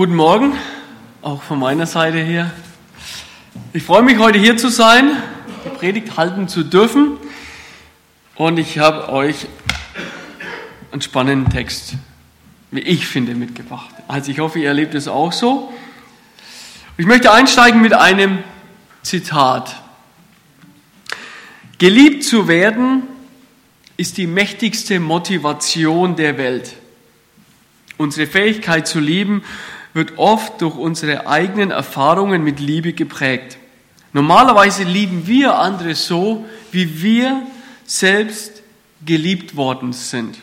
Guten Morgen, auch von meiner Seite her. Ich freue mich, heute hier zu sein, die Predigt halten zu dürfen. Und ich habe euch einen spannenden Text, wie ich finde, mitgebracht. Also ich hoffe, ihr erlebt es auch so. Ich möchte einsteigen mit einem Zitat. Geliebt zu werden ist die mächtigste Motivation der Welt. Unsere Fähigkeit zu lieben wird oft durch unsere eigenen Erfahrungen mit Liebe geprägt. Normalerweise lieben wir andere so, wie wir selbst geliebt worden sind.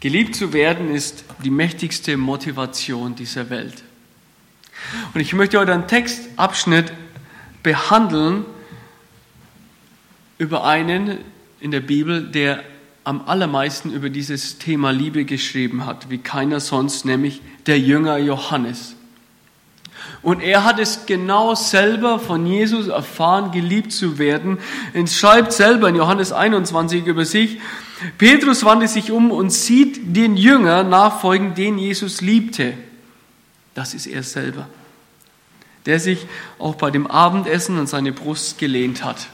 Geliebt zu werden ist die mächtigste Motivation dieser Welt. Und ich möchte heute einen Textabschnitt behandeln über einen in der Bibel, der am allermeisten über dieses Thema Liebe geschrieben hat, wie keiner sonst, nämlich der Jünger Johannes. Und er hat es genau selber von Jesus erfahren, geliebt zu werden. Er schreibt selber in Johannes 21 über sich, Petrus wandte sich um und sieht den Jünger nachfolgen, den Jesus liebte. Das ist er selber, der sich auch bei dem Abendessen an seine Brust gelehnt hat.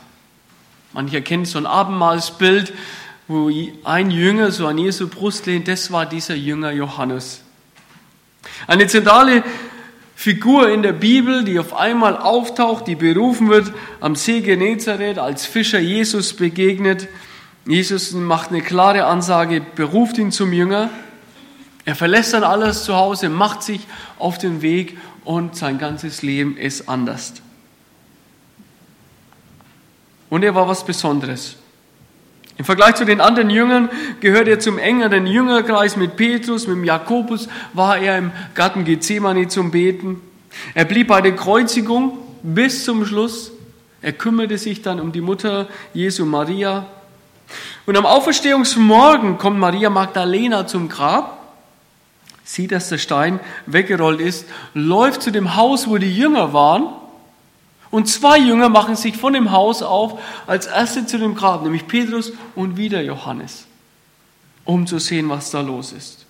Mancher kennt so ein Abendmahlsbild, wo ein Jünger so an Jesu Brust lehnt, das war dieser Jünger Johannes. Eine zentrale Figur in der Bibel, die auf einmal auftaucht, die berufen wird, am See Genezareth als Fischer Jesus begegnet. Jesus macht eine klare Ansage, beruft ihn zum Jünger. Er verlässt dann alles zu Hause, macht sich auf den Weg und sein ganzes Leben ist anders. Und er war was Besonderes. Im Vergleich zu den anderen Jüngern gehört er zum engeren Jüngerkreis mit Petrus, mit Jakobus, war er im Garten Gethsemane zum Beten. Er blieb bei der Kreuzigung bis zum Schluss. Er kümmerte sich dann um die Mutter Jesu Maria. Und am Auferstehungsmorgen kommt Maria Magdalena zum Grab, sieht, dass der Stein weggerollt ist, läuft zu dem Haus, wo die Jünger waren und zwei Jünger machen sich von dem Haus auf als erste zu dem Grab, nämlich Petrus und wieder Johannes, um zu sehen, was da los ist.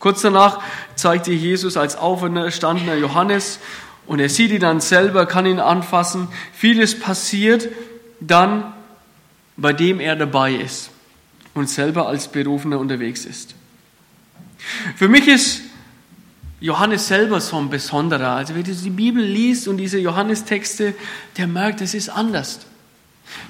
Kurz danach zeigt ihr Jesus als auferstandener Johannes und er sieht ihn dann selber, kann ihn anfassen. Vieles passiert dann, bei dem er dabei ist und selber als Berufener unterwegs ist. Für mich ist Johannes selber so ein besonderer. Also wer die Bibel liest und diese Johannestexte, der merkt, es ist anders.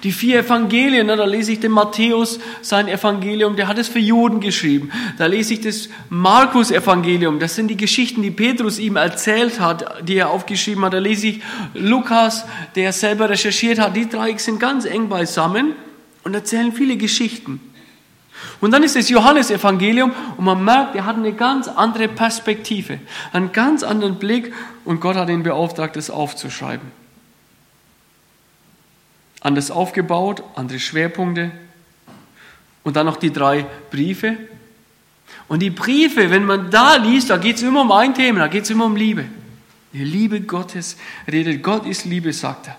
Die vier Evangelien, da lese ich den Matthäus, sein Evangelium, der hat es für Juden geschrieben. Da lese ich das Markus-Evangelium, das sind die Geschichten, die Petrus ihm erzählt hat, die er aufgeschrieben hat. Da lese ich Lukas, der selber recherchiert hat. Die drei sind ganz eng beisammen und erzählen viele Geschichten. Und dann ist das Johannesevangelium und man merkt, er hat eine ganz andere Perspektive, einen ganz anderen Blick und Gott hat ihn beauftragt, das aufzuschreiben. Anders aufgebaut, andere Schwerpunkte und dann noch die drei Briefe. Und die Briefe, wenn man da liest, da geht es immer um ein Thema, da geht es immer um Liebe. Die Liebe Gottes redet, Gott ist Liebe, sagt er.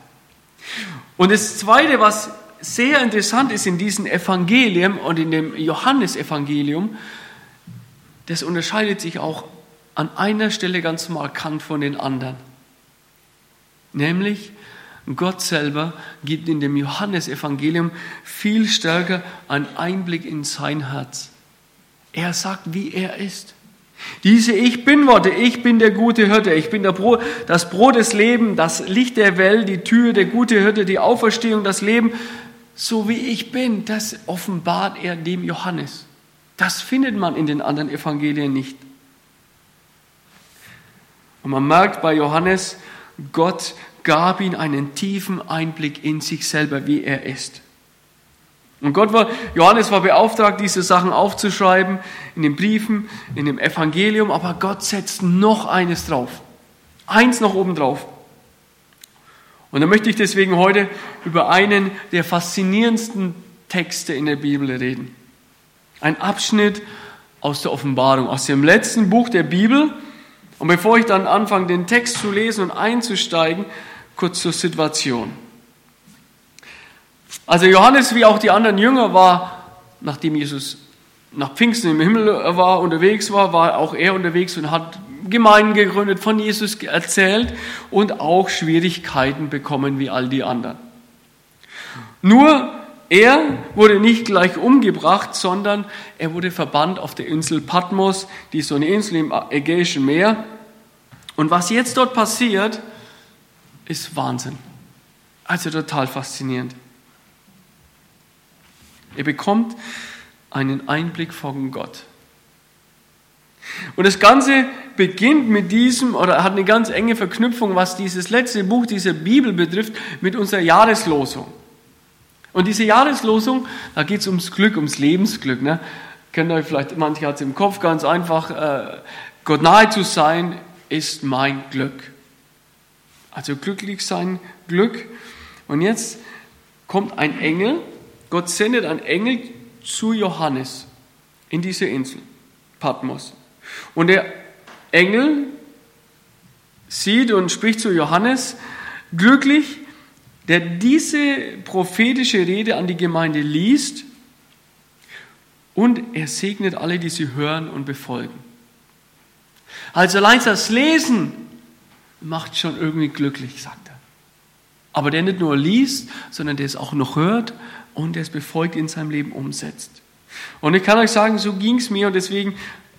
Und das Zweite, was sehr interessant ist in diesem Evangelium und in dem Johannesevangelium, das unterscheidet sich auch an einer Stelle ganz markant von den anderen. Nämlich, Gott selber gibt in dem Johannesevangelium viel stärker einen Einblick in sein Herz. Er sagt, wie er ist. Diese Ich bin Worte, ich bin der gute Hirte, ich bin Brot, das Brot des Lebens, das Licht der Welt, die Tür, der gute Hirte, die Auferstehung, das Leben, so wie ich bin, das offenbart er dem Johannes. Das findet man in den anderen Evangelien nicht. Und man merkt bei Johannes, Gott gab ihm einen tiefen Einblick in sich selber, wie er ist. Und Gott war, Johannes war beauftragt, diese Sachen aufzuschreiben in den Briefen, in dem Evangelium, aber Gott setzt noch eines drauf. Eins noch oben drauf. Und da möchte ich deswegen heute über einen der faszinierendsten Texte in der Bibel reden. Ein Abschnitt aus der Offenbarung, aus dem letzten Buch der Bibel. Und bevor ich dann anfange, den Text zu lesen und einzusteigen, kurz zur Situation. Also Johannes, wie auch die anderen Jünger, war, nachdem Jesus nach Pfingsten im Himmel war, unterwegs war, war auch er unterwegs und hat Gemeinden gegründet, von Jesus erzählt und auch Schwierigkeiten bekommen wie all die anderen. Nur er wurde nicht gleich umgebracht, sondern er wurde verbannt auf der Insel Patmos, die ist so eine Insel im Ägäischen Meer. Und was jetzt dort passiert, ist Wahnsinn. Also total faszinierend. Er bekommt einen Einblick von Gott. Und das Ganze beginnt mit diesem, oder hat eine ganz enge Verknüpfung, was dieses letzte Buch dieser Bibel betrifft, mit unserer Jahreslosung. Und diese Jahreslosung, da geht es ums Glück, ums Lebensglück. Ne? Kennt ihr vielleicht, manche hat es im Kopf ganz einfach, äh, Gott nahe zu sein ist mein Glück. Also glücklich sein, Glück. Und jetzt kommt ein Engel, Gott sendet einen Engel zu Johannes in diese Insel, Patmos. Und der Engel sieht und spricht zu Johannes, glücklich, der diese prophetische Rede an die Gemeinde liest und er segnet alle, die sie hören und befolgen. Also allein das Lesen macht schon irgendwie glücklich, sagt er. Aber der nicht nur liest, sondern der es auch noch hört und der es befolgt in seinem Leben umsetzt. Und ich kann euch sagen, so ging es mir und deswegen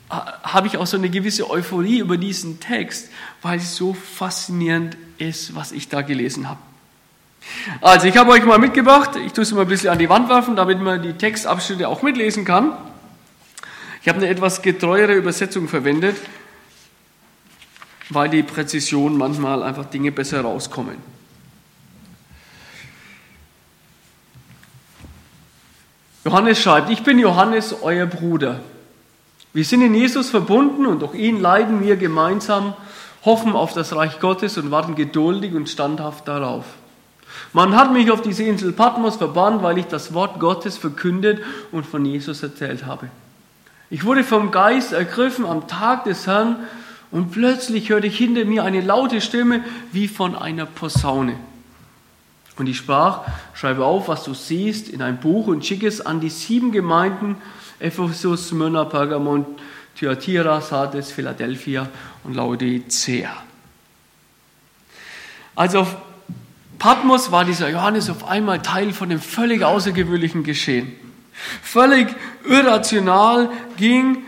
habe ich auch so eine gewisse Euphorie über diesen Text, weil es so faszinierend ist, was ich da gelesen habe. Also, ich habe euch mal mitgebracht, ich tue es mal ein bisschen an die Wand werfen, damit man die Textabschnitte auch mitlesen kann. Ich habe eine etwas getreuere Übersetzung verwendet, weil die Präzision manchmal einfach Dinge besser rauskommen. Johannes schreibt, ich bin Johannes, euer Bruder. Wir sind in Jesus verbunden und durch ihn leiden wir gemeinsam, hoffen auf das Reich Gottes und warten geduldig und standhaft darauf. Man hat mich auf diese Insel Patmos verbannt, weil ich das Wort Gottes verkündet und von Jesus erzählt habe. Ich wurde vom Geist ergriffen am Tag des Herrn und plötzlich hörte ich hinter mir eine laute Stimme wie von einer Posaune. Und ich sprach, schreibe auf, was du siehst, in ein Buch und schicke es an die sieben Gemeinden, Ephesus, Smyrna, Pergamon, Thyatira, Sardes, Philadelphia und Laodicea. Also auf Patmos war dieser Johannes auf einmal Teil von dem völlig außergewöhnlichen Geschehen. Völlig irrational ging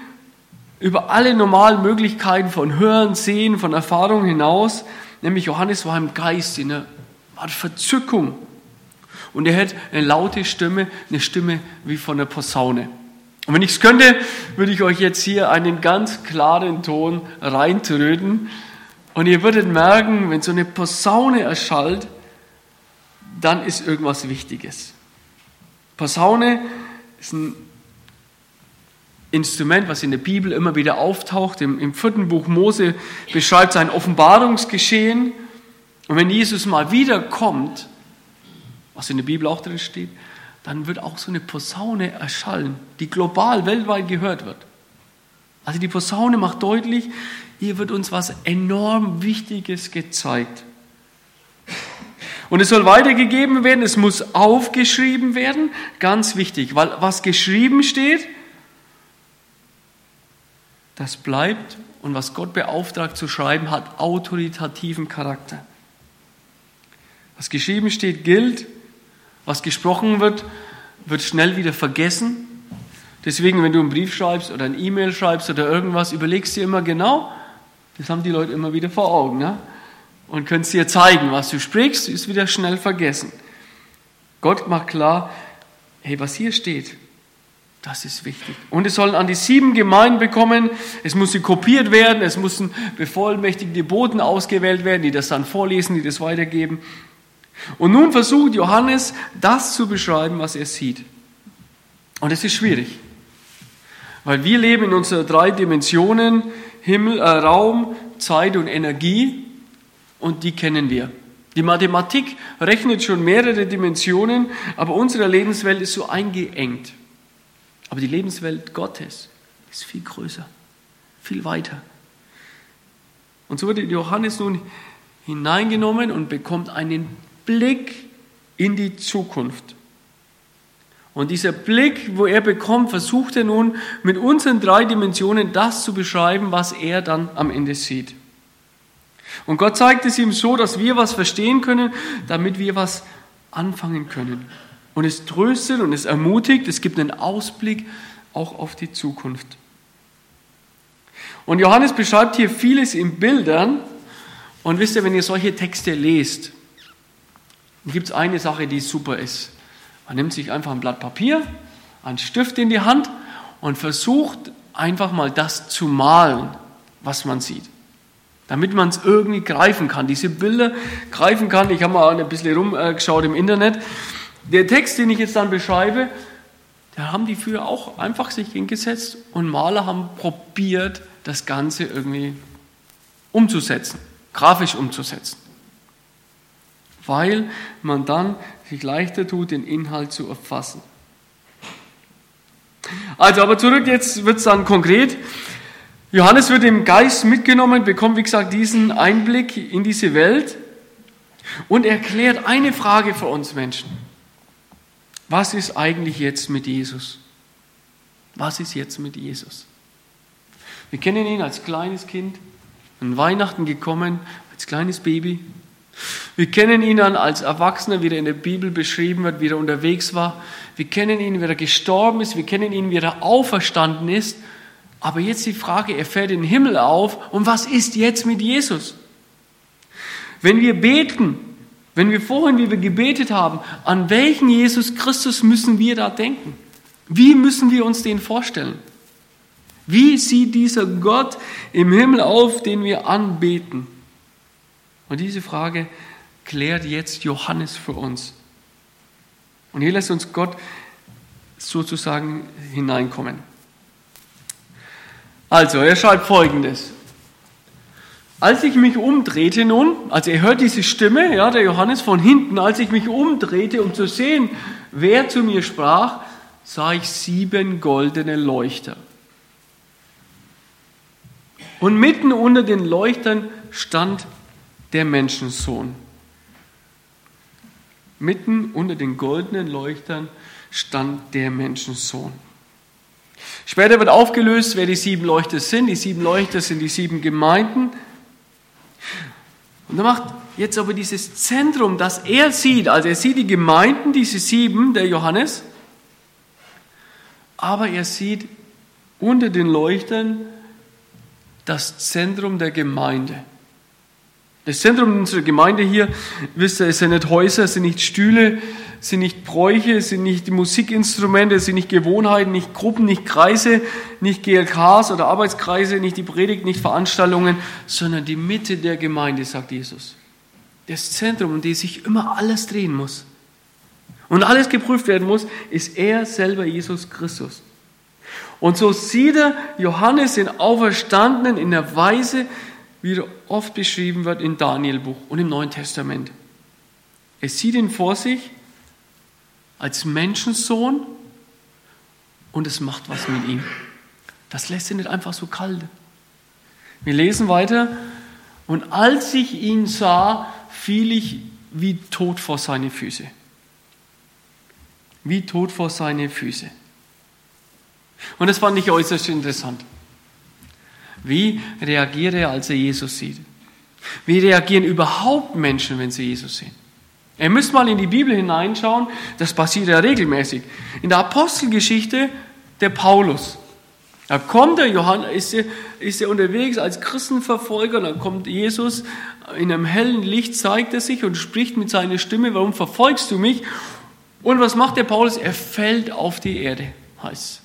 über alle normalen Möglichkeiten von Hören, Sehen, von Erfahrung hinaus. Nämlich Johannes war im Geist, in einer Art Verzückung. Und er hat eine laute Stimme, eine Stimme wie von einer Posaune. Und wenn ich es könnte, würde ich euch jetzt hier einen ganz klaren Ton reintröten. Und ihr würdet merken, wenn so eine Posaune erschallt, dann ist irgendwas Wichtiges. Posaune ist ein Instrument, was in der Bibel immer wieder auftaucht. Im, Im, vierten Buch Mose beschreibt sein Offenbarungsgeschehen. Und wenn Jesus mal wiederkommt, was in der Bibel auch drin steht, dann wird auch so eine Posaune erschallen, die global, weltweit gehört wird. Also die Posaune macht deutlich, hier wird uns was enorm Wichtiges gezeigt. Und es soll weitergegeben werden, es muss aufgeschrieben werden, ganz wichtig, weil was geschrieben steht, das bleibt und was Gott beauftragt zu schreiben, hat autoritativen Charakter. Was geschrieben steht, gilt, was gesprochen wird, wird schnell wieder vergessen. Deswegen, wenn du einen Brief schreibst oder ein E-Mail schreibst oder irgendwas, überlegst dir immer genau, das haben die Leute immer wieder vor Augen. Ne? und könntest dir zeigen, was du sprichst, ist wieder schnell vergessen. Gott macht klar, hey, was hier steht, das ist wichtig. Und es sollen an die sieben Gemeinden bekommen, es muss kopiert werden, es müssen bevollmächtigte Boten ausgewählt werden, die das dann vorlesen, die das weitergeben. Und nun versucht Johannes, das zu beschreiben, was er sieht. Und es ist schwierig, weil wir leben in unseren drei Dimensionen, Himmel, äh, Raum, Zeit und Energie und die kennen wir. Die Mathematik rechnet schon mehrere Dimensionen, aber unsere Lebenswelt ist so eingeengt. Aber die Lebenswelt Gottes ist viel größer, viel weiter. Und so wird Johannes nun hineingenommen und bekommt einen Blick in die Zukunft. Und dieser Blick, wo er bekommt, versucht er nun mit unseren drei Dimensionen das zu beschreiben, was er dann am Ende sieht. Und Gott zeigt es ihm so, dass wir was verstehen können, damit wir was anfangen können. Und es tröstet und es ermutigt, es gibt einen Ausblick auch auf die Zukunft. Und Johannes beschreibt hier vieles in Bildern. Und wisst ihr, wenn ihr solche Texte lest, gibt es eine Sache, die super ist. Man nimmt sich einfach ein Blatt Papier, einen Stift in die Hand und versucht einfach mal das zu malen, was man sieht. Damit man es irgendwie greifen kann, diese Bilder greifen kann. Ich habe mal ein bisschen rumgeschaut im Internet. Der Text, den ich jetzt dann beschreibe, da haben die früher auch einfach sich hingesetzt und Maler haben probiert, das Ganze irgendwie umzusetzen, grafisch umzusetzen. Weil man dann sich leichter tut, den Inhalt zu erfassen. Also, aber zurück, jetzt wird es dann konkret. Johannes wird im Geist mitgenommen, bekommt, wie gesagt, diesen Einblick in diese Welt und erklärt eine Frage für uns Menschen. Was ist eigentlich jetzt mit Jesus? Was ist jetzt mit Jesus? Wir kennen ihn als kleines Kind, an Weihnachten gekommen, als kleines Baby. Wir kennen ihn dann als Erwachsener, wie er in der Bibel beschrieben wird, wie er unterwegs war. Wir kennen ihn, wie er gestorben ist. Wir kennen ihn, wie er auferstanden ist. Aber jetzt die Frage, er fährt in den Himmel auf. Und was ist jetzt mit Jesus? Wenn wir beten, wenn wir vorhin, wie wir gebetet haben, an welchen Jesus Christus müssen wir da denken? Wie müssen wir uns den vorstellen? Wie sieht dieser Gott im Himmel auf, den wir anbeten? Und diese Frage klärt jetzt Johannes für uns. Und hier lässt uns Gott sozusagen hineinkommen. Also, er schreibt folgendes. Als ich mich umdrehte nun, also er hört diese Stimme, ja, der Johannes von hinten, als ich mich umdrehte, um zu sehen, wer zu mir sprach, sah ich sieben goldene Leuchter. Und mitten unter den Leuchtern stand der Menschensohn. Mitten unter den goldenen Leuchtern stand der Menschensohn. Später wird aufgelöst, wer die sieben Leuchter sind. Die sieben Leuchter sind die sieben Gemeinden. Und er macht jetzt aber dieses Zentrum, das er sieht. Also er sieht die Gemeinden, diese sieben, der Johannes. Aber er sieht unter den Leuchtern das Zentrum der Gemeinde. Das Zentrum unserer Gemeinde hier, wisst ihr, es sind nicht Häuser, es sind nicht Stühle, es sind nicht Bräuche, es sind nicht Musikinstrumente, es sind nicht Gewohnheiten, nicht Gruppen, nicht Kreise, nicht GLKs oder Arbeitskreise, nicht die Predigt, nicht Veranstaltungen, sondern die Mitte der Gemeinde, sagt Jesus. Das Zentrum, um das sich immer alles drehen muss und alles geprüft werden muss, ist er selber, Jesus Christus. Und so sieht er Johannes den Auferstandenen in der Weise, wie er oft beschrieben wird im Danielbuch und im Neuen Testament. Er sieht ihn vor sich als Menschensohn und es macht was mit ihm. Das lässt ihn nicht einfach so kalt. Wir lesen weiter. Und als ich ihn sah, fiel ich wie tot vor seine Füße. Wie tot vor seine Füße. Und das fand ich äußerst interessant. Wie reagiert er, als er Jesus sieht? Wie reagieren überhaupt Menschen, wenn sie Jesus sehen? Ihr müsst mal in die Bibel hineinschauen, das passiert ja regelmäßig. In der Apostelgeschichte der Paulus. Da kommt der Johannes, ist er, ist er unterwegs als Christenverfolger, dann kommt Jesus in einem hellen Licht, zeigt er sich und spricht mit seiner Stimme, warum verfolgst du mich? Und was macht der Paulus? Er fällt auf die Erde, heißt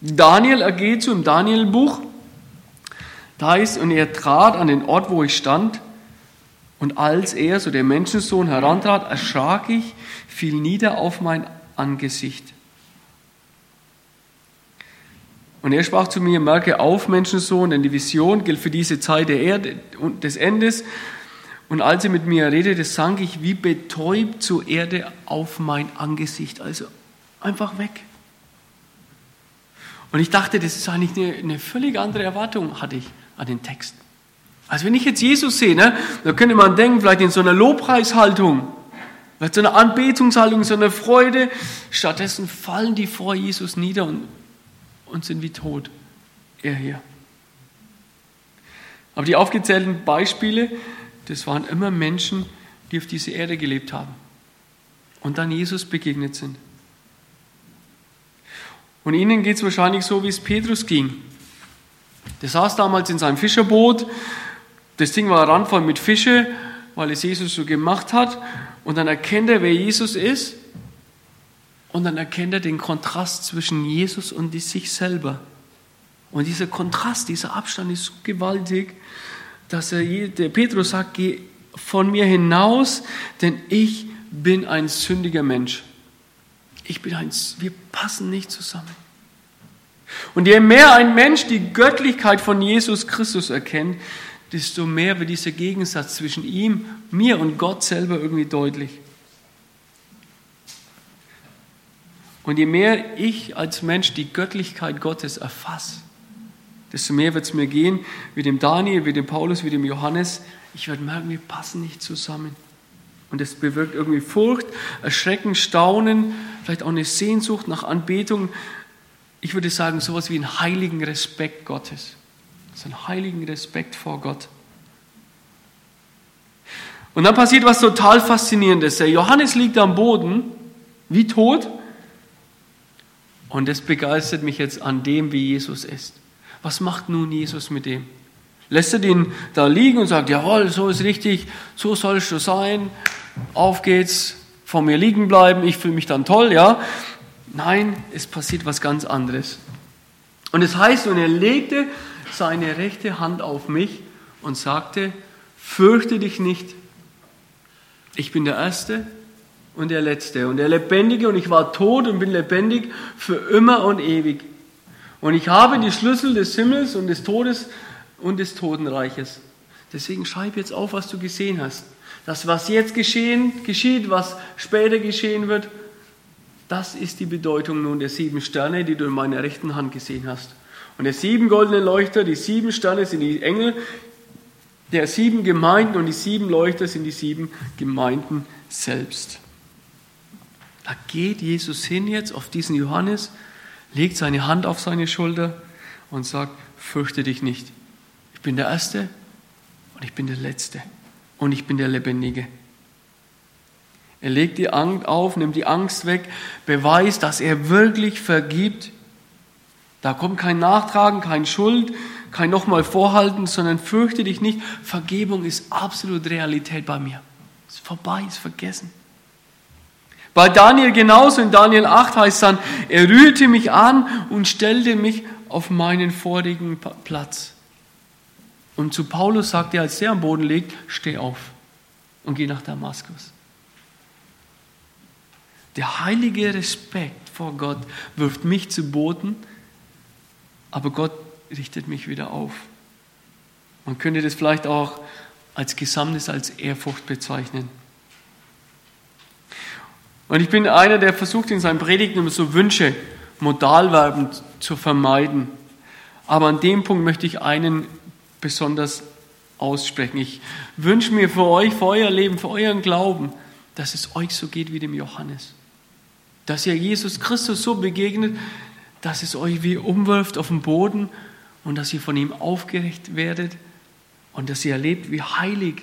Daniel ergeht zu im Danielbuch. Da ist, und er trat an den Ort, wo ich stand. Und als er, so der Menschensohn, herantrat, erschrak ich, fiel nieder auf mein Angesicht. Und er sprach zu mir, merke auf, Menschensohn, denn die Vision gilt für diese Zeit der Erde und des Endes. Und als er mit mir redete, sank ich wie betäubt zur Erde auf mein Angesicht. Also einfach weg. Und ich dachte, das ist eigentlich eine, eine völlig andere Erwartung, hatte ich an den Text. Also wenn ich jetzt Jesus sehe, ne, da könnte man denken, vielleicht in so einer Lobpreishaltung, Vielleicht so eine Anbetungshaltung, so eine Freude. Stattdessen fallen die vor Jesus nieder und, und sind wie tot. Er hier. Aber die aufgezählten Beispiele, das waren immer Menschen, die auf dieser Erde gelebt haben und dann Jesus begegnet sind. Und ihnen geht es wahrscheinlich so, wie es Petrus ging. Der saß damals in seinem Fischerboot, das Ding war randvoll mit Fische, weil es Jesus so gemacht hat. Und dann erkennt er, wer Jesus ist. Und dann erkennt er den Kontrast zwischen Jesus und sich selber. Und dieser Kontrast, dieser Abstand ist so gewaltig, dass er, der Petrus sagt, geh von mir hinaus, denn ich bin ein sündiger Mensch. Ich bin ein, wir passen nicht zusammen. Und je mehr ein Mensch die Göttlichkeit von Jesus Christus erkennt, desto mehr wird dieser Gegensatz zwischen ihm, mir und Gott selber irgendwie deutlich. Und je mehr ich als Mensch die Göttlichkeit Gottes erfasse, desto mehr wird es mir gehen, wie dem Daniel, wie dem Paulus, wie dem Johannes. Ich werde merken, wir passen nicht zusammen. Und es bewirkt irgendwie Furcht, Erschrecken, Staunen, vielleicht auch eine Sehnsucht nach Anbetung. Ich würde sagen, sowas wie einen heiligen Respekt Gottes. So einen heiligen Respekt vor Gott. Und dann passiert was total Faszinierendes. Der Johannes liegt am Boden, wie tot. Und das begeistert mich jetzt an dem, wie Jesus ist. Was macht nun Jesus mit dem? Lässt er den da liegen und sagt, jawohl, so ist richtig, so sollst du sein, auf geht's, vor mir liegen bleiben, ich fühle mich dann toll, ja? Nein, es passiert was ganz anderes. Und es heißt, und er legte seine rechte Hand auf mich und sagte, fürchte dich nicht, ich bin der Erste und der Letzte und der Lebendige und ich war tot und bin lebendig für immer und ewig. Und ich habe die Schlüssel des Himmels und des Todes und des Totenreiches. Deswegen schreib jetzt auf, was du gesehen hast. Das, was jetzt geschehen, geschieht, was später geschehen wird, das ist die Bedeutung nun der sieben Sterne, die du in meiner rechten Hand gesehen hast. Und der sieben goldenen Leuchter, die sieben Sterne sind die Engel der sieben Gemeinden und die sieben Leuchter sind die sieben Gemeinden selbst. Da geht Jesus hin jetzt auf diesen Johannes legt seine Hand auf seine Schulter und sagt, fürchte dich nicht. Ich bin der Erste und ich bin der Letzte und ich bin der Lebendige. Er legt die Angst auf, nimmt die Angst weg, beweist, dass er wirklich vergibt. Da kommt kein Nachtragen, kein Schuld, kein nochmal Vorhalten, sondern fürchte dich nicht. Vergebung ist absolut Realität bei mir. Ist vorbei, ist vergessen. Bei Daniel genauso, in Daniel 8 heißt es dann, er rührte mich an und stellte mich auf meinen vorigen Platz. Und zu Paulus sagt er, als er am Boden liegt, steh auf und geh nach Damaskus. Der heilige Respekt vor Gott wirft mich zu Boden, aber Gott richtet mich wieder auf. Man könnte das vielleicht auch als Gesamtes, als Ehrfurcht bezeichnen. Und ich bin einer, der versucht in seinen Predigten immer so Wünsche, Modalverben zu vermeiden. Aber an dem Punkt möchte ich einen besonders aussprechen. Ich wünsche mir für euch, für euer Leben, für euren Glauben, dass es euch so geht wie dem Johannes. Dass ihr Jesus Christus so begegnet, dass es euch wie umwirft auf den Boden und dass ihr von ihm aufgerecht werdet und dass ihr erlebt, wie heilig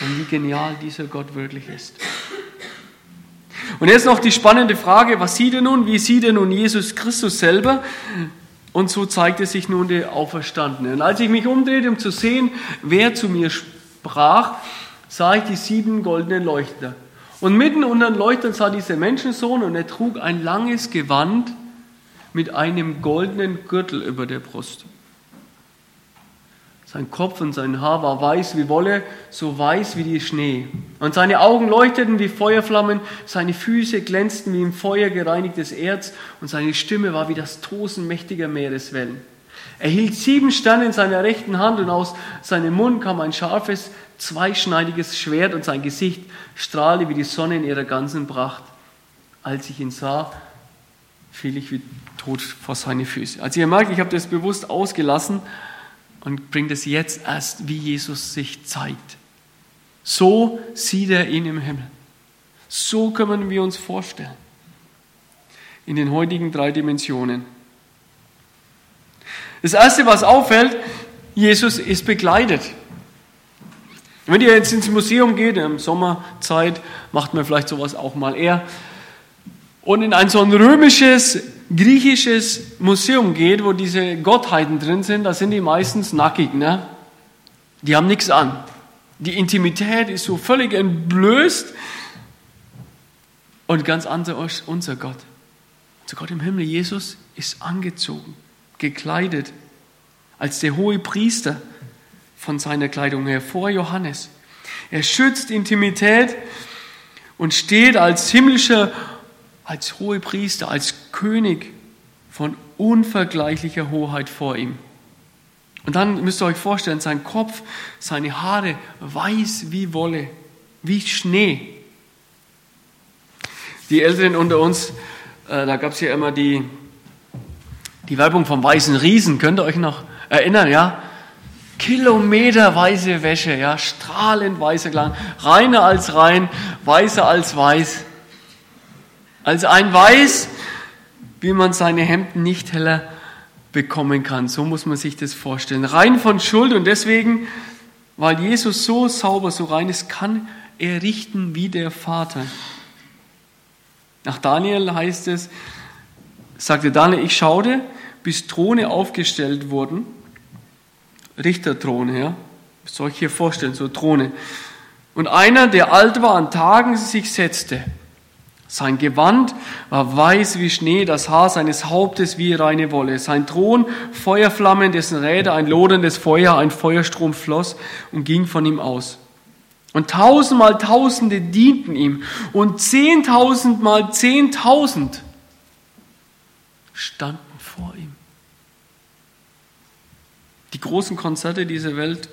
und wie genial dieser Gott wirklich ist. Und jetzt noch die spannende Frage, was sieht er nun? Wie sieht er nun Jesus Christus selber? Und so zeigte sich nun der Auferstandene. Und als ich mich umdrehte, um zu sehen, wer zu mir sprach, sah ich die sieben goldenen Leuchter. Und mitten unter den Leuchtern sah dieser Menschensohn und er trug ein langes Gewand mit einem goldenen Gürtel über der Brust. Sein Kopf und sein Haar war weiß wie Wolle, so weiß wie die Schnee. Und seine Augen leuchteten wie Feuerflammen, seine Füße glänzten wie im Feuer gereinigtes Erz und seine Stimme war wie das Tosen mächtiger Meereswellen. Er hielt sieben Sterne in seiner rechten Hand und aus seinem Mund kam ein scharfes, zweischneidiges Schwert und sein Gesicht strahlte wie die Sonne in ihrer ganzen Pracht. Als ich ihn sah, fiel ich wie tot vor seine Füße. Also ihr merkt, ich habe das bewusst ausgelassen, und bringt es jetzt erst, wie Jesus sich zeigt. So sieht er ihn im Himmel. So können wir uns vorstellen. In den heutigen drei Dimensionen. Das Erste, was auffällt, Jesus ist begleitet. Wenn ihr jetzt ins Museum geht, der Sommerzeit, macht man vielleicht sowas auch mal eher, und in ein so ein römisches, griechisches Museum geht, wo diese Gottheiten drin sind, da sind die meistens nackig, ne? Die haben nichts an. Die Intimität ist so völlig entblößt und ganz anders unser Gott. Unser Gott im Himmel, Jesus, ist angezogen, gekleidet, als der hohe Priester von seiner Kleidung her vor Johannes. Er schützt Intimität und steht als himmlischer, als hohe Priester, als König von unvergleichlicher Hoheit vor ihm. Und dann müsst ihr euch vorstellen, sein Kopf, seine Haare weiß wie Wolle, wie Schnee. Die Älteren unter uns, äh, da gab es ja immer die, die Werbung vom weißen Riesen, könnt ihr euch noch erinnern, ja? Kilometerweise Wäsche, ja, strahlend weißer Glanz, reiner als rein, weißer als weiß. Als ein Weiß, wie man seine Hemden nicht heller bekommen kann. So muss man sich das vorstellen. Rein von Schuld und deswegen, weil Jesus so sauber, so rein ist, kann er richten wie der Vater. Nach Daniel heißt es, sagte Daniel, ich schaute, bis Throne aufgestellt wurden Richterthrone, ja. Soll ich hier vorstellen, so Throne. Und einer, der alt war an Tagen, sich setzte. Sein Gewand war weiß wie Schnee, das Haar seines Hauptes wie reine Wolle. Sein Thron Feuerflammen, dessen Räder ein loderndes Feuer, ein Feuerstrom floss und ging von ihm aus. Und tausendmal Tausende dienten ihm und zehntausendmal Zehntausend standen vor ihm. Die großen Konzerte dieser Welt,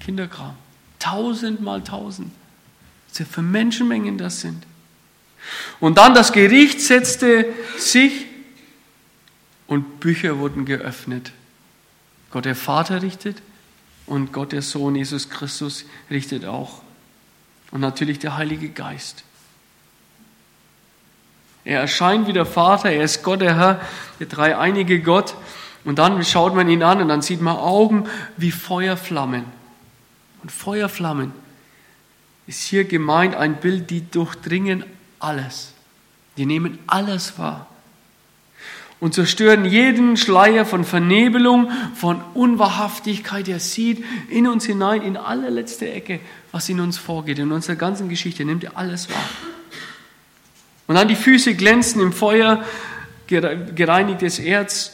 Kinderkram. Tausend mal tausend. Was für Menschenmengen das sind. Und dann das Gericht setzte sich und Bücher wurden geöffnet. Gott der Vater richtet und Gott der Sohn Jesus Christus richtet auch. Und natürlich der Heilige Geist. Er erscheint wie der Vater, er ist Gott, der Herr, der dreieinige Gott. Und dann schaut man ihn an und dann sieht man Augen wie Feuerflammen. Und Feuerflammen ist hier gemeint ein Bild, die durchdringen alles. Die nehmen alles wahr und zerstören jeden Schleier von Vernebelung, von Unwahrhaftigkeit. Er sieht in uns hinein, in allerletzte Ecke, was in uns vorgeht. In unserer ganzen Geschichte nimmt er alles wahr. Und dann die Füße glänzen im Feuer, gereinigtes Erz,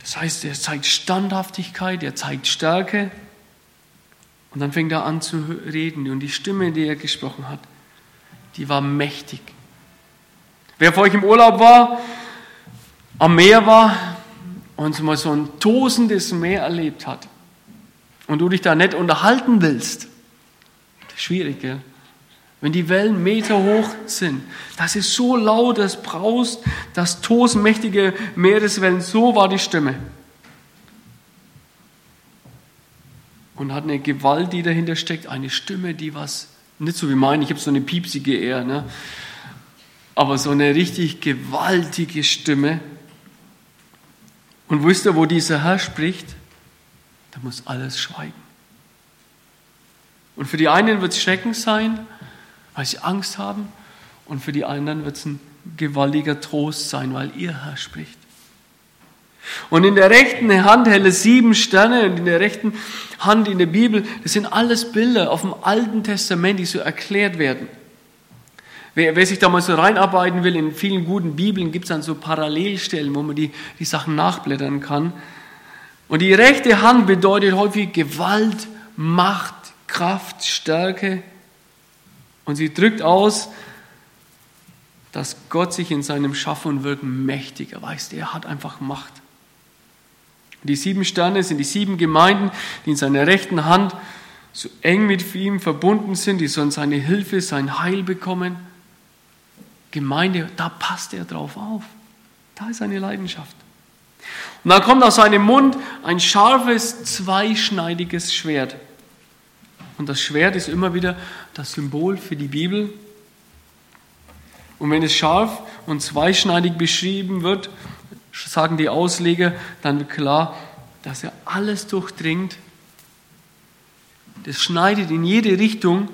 das heißt, er zeigt Standhaftigkeit, er zeigt Stärke. Und dann fängt er an zu reden. Und die Stimme, die er gesprochen hat, die war mächtig. Wer vor euch im Urlaub war, am Meer war und mal so ein tosendes Meer erlebt hat und du dich da nicht unterhalten willst, schwierig, gell? Wenn die Wellen Meter hoch sind, das ist so laut, das braust, das tosmächtige Meereswellen, so war die Stimme. Und hat eine Gewalt, die dahinter steckt, eine Stimme, die was, nicht so wie meine, ich habe so eine piepsige eher, ne? aber so eine richtig gewaltige Stimme. Und wisst ihr, wo dieser Herr spricht? Da muss alles schweigen. Und für die einen wird es Schrecken sein, weil sie Angst haben. Und für die anderen wird es ein gewaltiger Trost sein, weil ihr Herr spricht. Und in der rechten Hand hält er sieben Sterne und in der rechten Hand in der Bibel, das sind alles Bilder auf dem Alten Testament, die so erklärt werden. Wer, wer sich da mal so reinarbeiten will, in vielen guten Bibeln gibt es dann so Parallelstellen, wo man die, die Sachen nachblättern kann. Und die rechte Hand bedeutet häufig Gewalt, Macht, Kraft, Stärke, und sie drückt aus, dass Gott sich in seinem Schaffen und Wirken mächtig erweist. Er hat einfach Macht. Die sieben Sterne sind die sieben Gemeinden, die in seiner rechten Hand so eng mit ihm verbunden sind, die sollen seine Hilfe, sein Heil bekommen. Gemeinde, da passt er drauf auf. Da ist seine Leidenschaft. Und dann kommt aus seinem Mund ein scharfes, zweischneidiges Schwert. Und das Schwert ist immer wieder das Symbol für die Bibel. Und wenn es scharf und zweischneidig beschrieben wird, sagen die Ausleger, dann wird klar, dass er alles durchdringt. Das schneidet in jede Richtung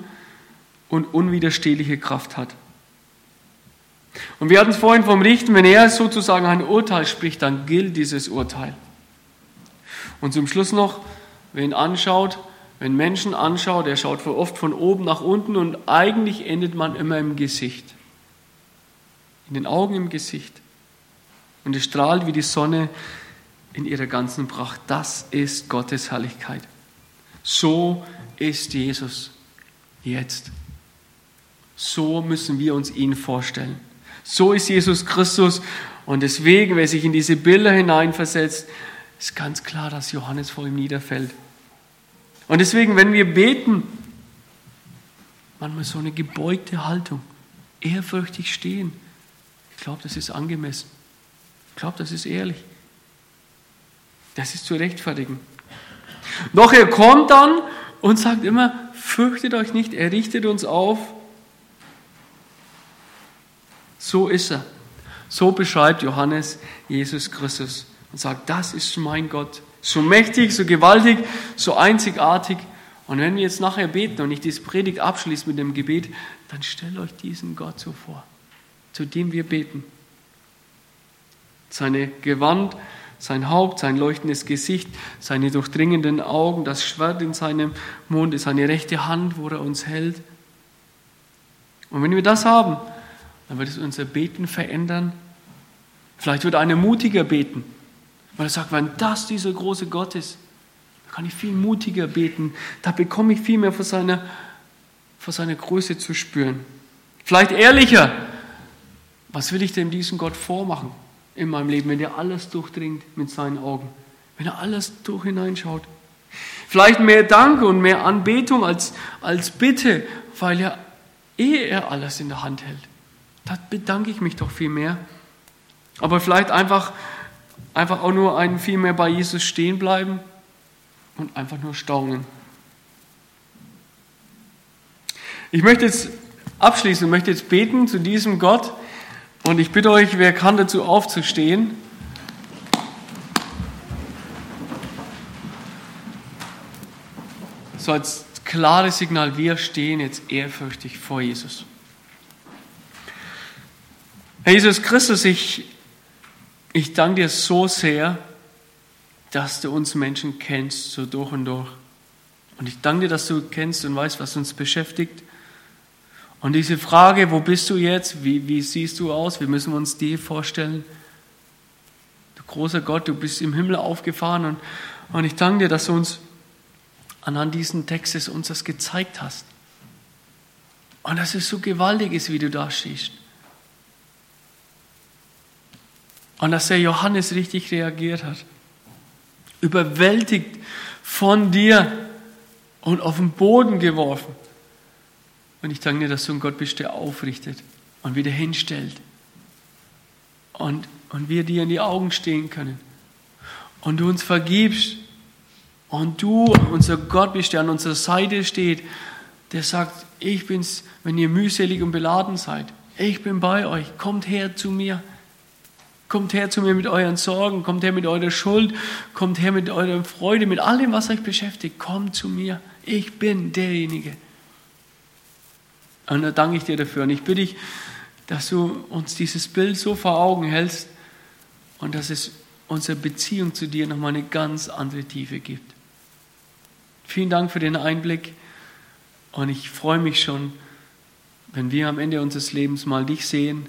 und unwiderstehliche Kraft hat. Und wir hatten es vorhin vom Richten, wenn er sozusagen ein Urteil spricht, dann gilt dieses Urteil. Und zum Schluss noch, wer ihn anschaut, wenn Menschen anschaut, er schaut oft von oben nach unten und eigentlich endet man immer im Gesicht. In den Augen im Gesicht. Und es strahlt wie die Sonne in ihrer ganzen Pracht. Das ist Gottes Herrlichkeit. So ist Jesus jetzt. So müssen wir uns ihn vorstellen. So ist Jesus Christus. Und deswegen, wer sich in diese Bilder hineinversetzt, ist ganz klar, dass Johannes vor ihm niederfällt. Und deswegen, wenn wir beten, manchmal so eine gebeugte Haltung, ehrfürchtig stehen. Ich glaube, das ist angemessen. Ich glaube, das ist ehrlich. Das ist zu rechtfertigen. Doch er kommt dann und sagt immer, fürchtet euch nicht, er richtet uns auf. So ist er. So beschreibt Johannes Jesus Christus und sagt, das ist mein Gott. So mächtig, so gewaltig, so einzigartig. Und wenn wir jetzt nachher beten und ich diese Predigt abschließe mit dem Gebet, dann stellt euch diesen Gott so vor, zu dem wir beten. Seine Gewand, sein Haupt, sein leuchtendes Gesicht, seine durchdringenden Augen, das Schwert in seinem Mund, seine rechte Hand, wo er uns hält. Und wenn wir das haben, dann wird es unser Beten verändern. Vielleicht wird einer mutiger beten, weil er sagt, wenn das dieser große Gott ist, dann kann ich viel mutiger beten. Da bekomme ich viel mehr von seiner, von seiner Größe zu spüren. Vielleicht ehrlicher. Was will ich denn diesem Gott vormachen in meinem Leben, wenn er alles durchdringt mit seinen Augen? Wenn er alles durch hineinschaut? Vielleicht mehr Dank und mehr Anbetung als, als Bitte, weil er, ehe er alles in der Hand hält, da bedanke ich mich doch viel mehr. Aber vielleicht einfach, einfach auch nur ein viel mehr bei Jesus stehen bleiben und einfach nur staunen. Ich möchte jetzt abschließen, möchte jetzt beten zu diesem Gott und ich bitte euch, wer kann dazu aufzustehen. So als klares Signal, wir stehen jetzt ehrfürchtig vor Jesus. Herr Jesus Christus, ich, ich danke dir so sehr, dass du uns Menschen kennst, so durch und durch. Und ich danke dir, dass du kennst und weißt, was uns beschäftigt. Und diese Frage, wo bist du jetzt? Wie, wie siehst du aus? Wie müssen wir uns die vorstellen? Du großer Gott, du bist im Himmel aufgefahren und, und ich danke dir, dass du uns anhand diesen Textes uns das gezeigt hast. Und dass es so gewaltig ist, wie du da stehst. Und dass der Johannes richtig reagiert hat. Überwältigt von dir und auf den Boden geworfen. Und ich danke dir, dass du ein Gott bist, der aufrichtet und wieder hinstellt. Und, und wir dir in die Augen stehen können. Und du uns vergibst. Und du, unser Gott bist, der an unserer Seite steht, der sagt, ich bin's, wenn ihr mühselig und beladen seid. Ich bin bei euch. Kommt her zu mir. Kommt her zu mir mit euren Sorgen, kommt her mit eurer Schuld, kommt her mit eurer Freude, mit allem, was euch beschäftigt. Kommt zu mir. Ich bin derjenige. Und da danke ich dir dafür. Und ich bitte dich, dass du uns dieses Bild so vor Augen hältst und dass es unsere Beziehung zu dir nochmal eine ganz andere Tiefe gibt. Vielen Dank für den Einblick und ich freue mich schon, wenn wir am Ende unseres Lebens mal dich sehen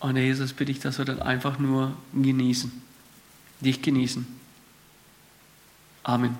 und Herr Jesus, bitte ich, dass wir dann einfach nur genießen, dich genießen. Amen.